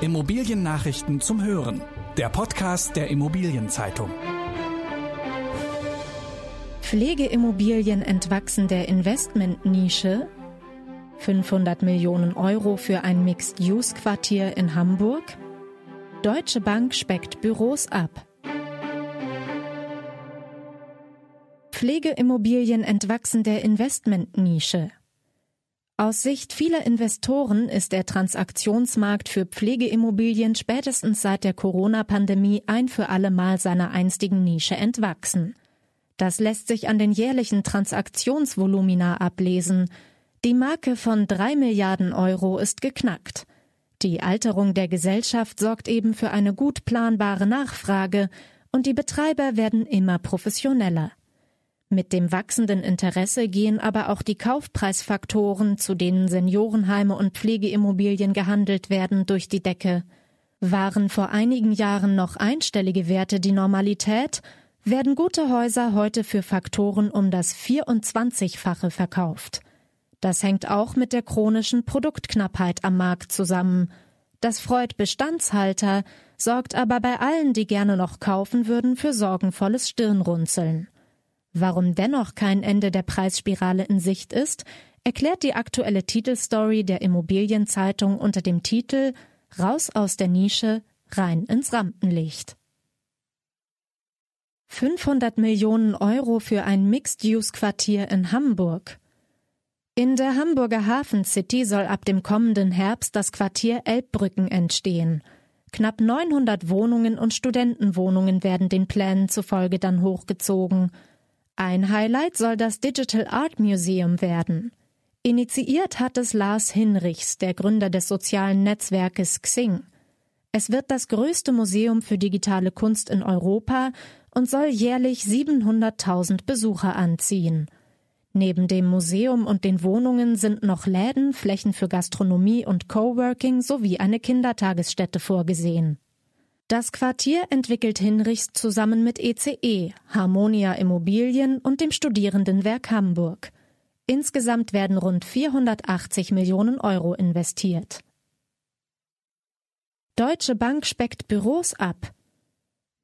Immobiliennachrichten zum Hören. Der Podcast der Immobilienzeitung. Pflegeimmobilien entwachsen der Investmentnische. 500 Millionen Euro für ein Mixed-Use-Quartier in Hamburg. Deutsche Bank speckt Büros ab. Pflegeimmobilien entwachsen der Investmentnische. Aus Sicht vieler Investoren ist der Transaktionsmarkt für Pflegeimmobilien spätestens seit der Corona-Pandemie ein für alle Mal seiner einstigen Nische entwachsen. Das lässt sich an den jährlichen Transaktionsvolumina ablesen. Die Marke von drei Milliarden Euro ist geknackt. Die Alterung der Gesellschaft sorgt eben für eine gut planbare Nachfrage und die Betreiber werden immer professioneller. Mit dem wachsenden Interesse gehen aber auch die Kaufpreisfaktoren, zu denen Seniorenheime und Pflegeimmobilien gehandelt werden, durch die Decke. Waren vor einigen Jahren noch einstellige Werte die Normalität, werden gute Häuser heute für Faktoren um das 24-fache verkauft. Das hängt auch mit der chronischen Produktknappheit am Markt zusammen. Das freut Bestandshalter, sorgt aber bei allen, die gerne noch kaufen würden, für sorgenvolles Stirnrunzeln. Warum dennoch kein Ende der Preisspirale in Sicht ist, erklärt die aktuelle Titelstory der Immobilienzeitung unter dem Titel Raus aus der Nische, rein ins Rampenlicht. 500 Millionen Euro für ein Mixed-Use-Quartier in Hamburg. In der Hamburger Hafen City soll ab dem kommenden Herbst das Quartier Elbbrücken entstehen. Knapp 900 Wohnungen und Studentenwohnungen werden den Plänen zufolge dann hochgezogen. Ein Highlight soll das Digital Art Museum werden. Initiiert hat es Lars Hinrichs, der Gründer des sozialen Netzwerkes Xing. Es wird das größte Museum für digitale Kunst in Europa und soll jährlich 700.000 Besucher anziehen. Neben dem Museum und den Wohnungen sind noch Läden, Flächen für Gastronomie und Coworking sowie eine Kindertagesstätte vorgesehen. Das Quartier entwickelt Hinrichs zusammen mit ECE, e, Harmonia Immobilien und dem Studierendenwerk Hamburg. Insgesamt werden rund 480 Millionen Euro investiert. Deutsche Bank speckt Büros ab.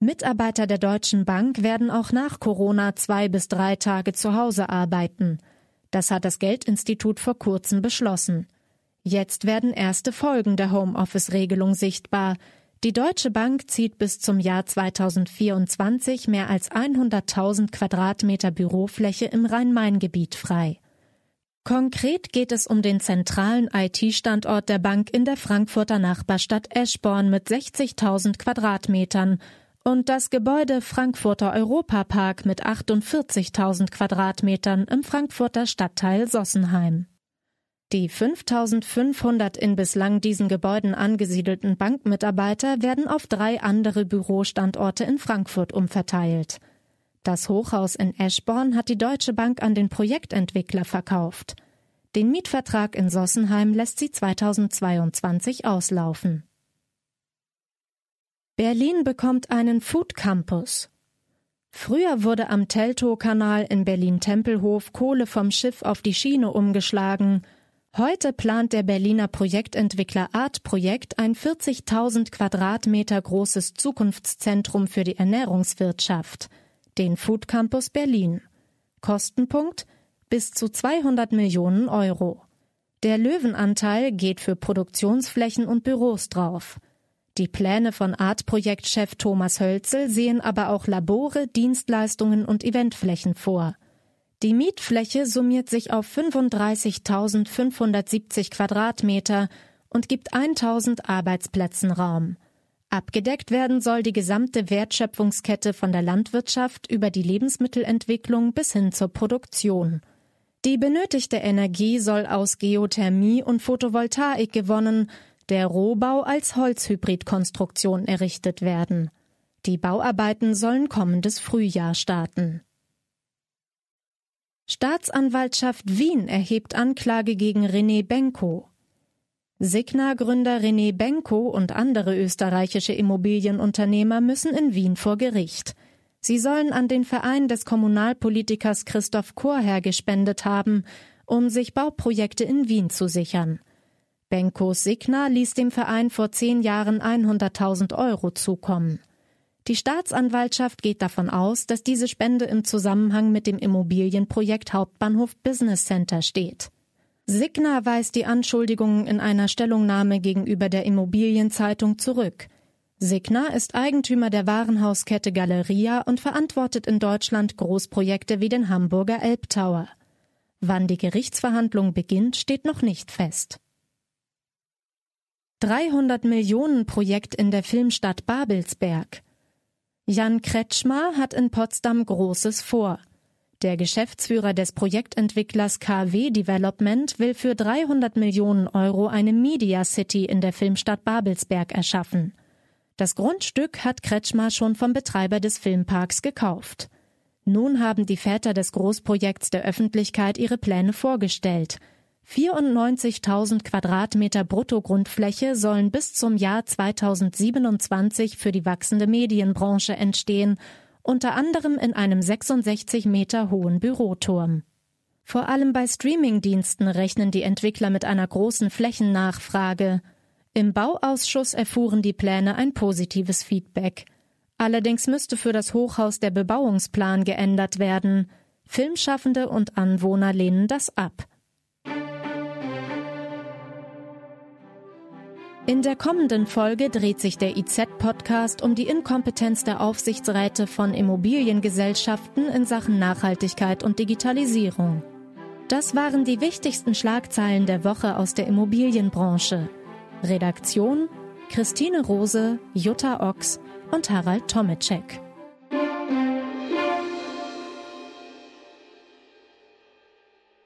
Mitarbeiter der Deutschen Bank werden auch nach Corona zwei bis drei Tage zu Hause arbeiten. Das hat das Geldinstitut vor kurzem beschlossen. Jetzt werden erste Folgen der Homeoffice-Regelung sichtbar, die Deutsche Bank zieht bis zum Jahr 2024 mehr als 100.000 Quadratmeter Bürofläche im Rhein-Main-Gebiet frei. Konkret geht es um den zentralen IT-Standort der Bank in der Frankfurter Nachbarstadt Eschborn mit 60.000 Quadratmetern und das Gebäude Frankfurter Europapark mit 48.000 Quadratmetern im Frankfurter Stadtteil Sossenheim. Die 5500 in bislang diesen Gebäuden angesiedelten Bankmitarbeiter werden auf drei andere Bürostandorte in Frankfurt umverteilt. Das Hochhaus in Eschborn hat die Deutsche Bank an den Projektentwickler verkauft. Den Mietvertrag in Sossenheim lässt sie 2022 auslaufen. Berlin bekommt einen Food Campus. Früher wurde am Teltow-Kanal in Berlin-Tempelhof Kohle vom Schiff auf die Schiene umgeschlagen – Heute plant der Berliner Projektentwickler Art Projekt ein 40.000 Quadratmeter großes Zukunftszentrum für die Ernährungswirtschaft, den Food Campus Berlin. Kostenpunkt bis zu 200 Millionen Euro. Der Löwenanteil geht für Produktionsflächen und Büros drauf. Die Pläne von Art-Projektchef Thomas Hölzel sehen aber auch Labore, Dienstleistungen und Eventflächen vor. Die Mietfläche summiert sich auf 35.570 Quadratmeter und gibt 1000 Arbeitsplätzen Raum. Abgedeckt werden soll die gesamte Wertschöpfungskette von der Landwirtschaft über die Lebensmittelentwicklung bis hin zur Produktion. Die benötigte Energie soll aus Geothermie und Photovoltaik gewonnen, der Rohbau als Holzhybridkonstruktion errichtet werden. Die Bauarbeiten sollen kommendes Frühjahr starten. Staatsanwaltschaft Wien erhebt Anklage gegen René Benko. Signa-Gründer René Benko und andere österreichische Immobilienunternehmer müssen in Wien vor Gericht. Sie sollen an den Verein des Kommunalpolitikers Christoph Chorherr gespendet haben, um sich Bauprojekte in Wien zu sichern. Benkos Signa ließ dem Verein vor zehn Jahren 100.000 Euro zukommen. Die Staatsanwaltschaft geht davon aus, dass diese Spende im Zusammenhang mit dem Immobilienprojekt Hauptbahnhof Business Center steht. Signa weist die Anschuldigungen in einer Stellungnahme gegenüber der Immobilienzeitung zurück. Signa ist Eigentümer der Warenhauskette Galeria und verantwortet in Deutschland Großprojekte wie den Hamburger Elbtower. Wann die Gerichtsverhandlung beginnt, steht noch nicht fest. 300 Millionen Projekt in der Filmstadt Babelsberg. Jan Kretschmer hat in Potsdam Großes vor. Der Geschäftsführer des Projektentwicklers KW Development will für 300 Millionen Euro eine Media City in der Filmstadt Babelsberg erschaffen. Das Grundstück hat Kretschmer schon vom Betreiber des Filmparks gekauft. Nun haben die Väter des Großprojekts der Öffentlichkeit ihre Pläne vorgestellt – 94.000 Quadratmeter Bruttogrundfläche sollen bis zum Jahr 2027 für die wachsende Medienbranche entstehen, unter anderem in einem 66 Meter hohen Büroturm. Vor allem bei Streamingdiensten rechnen die Entwickler mit einer großen Flächennachfrage. Im Bauausschuss erfuhren die Pläne ein positives Feedback. Allerdings müsste für das Hochhaus der Bebauungsplan geändert werden. Filmschaffende und Anwohner lehnen das ab. In der kommenden Folge dreht sich der IZ-Podcast um die Inkompetenz der Aufsichtsräte von Immobiliengesellschaften in Sachen Nachhaltigkeit und Digitalisierung. Das waren die wichtigsten Schlagzeilen der Woche aus der Immobilienbranche. Redaktion Christine Rose, Jutta Ochs und Harald Tomicek.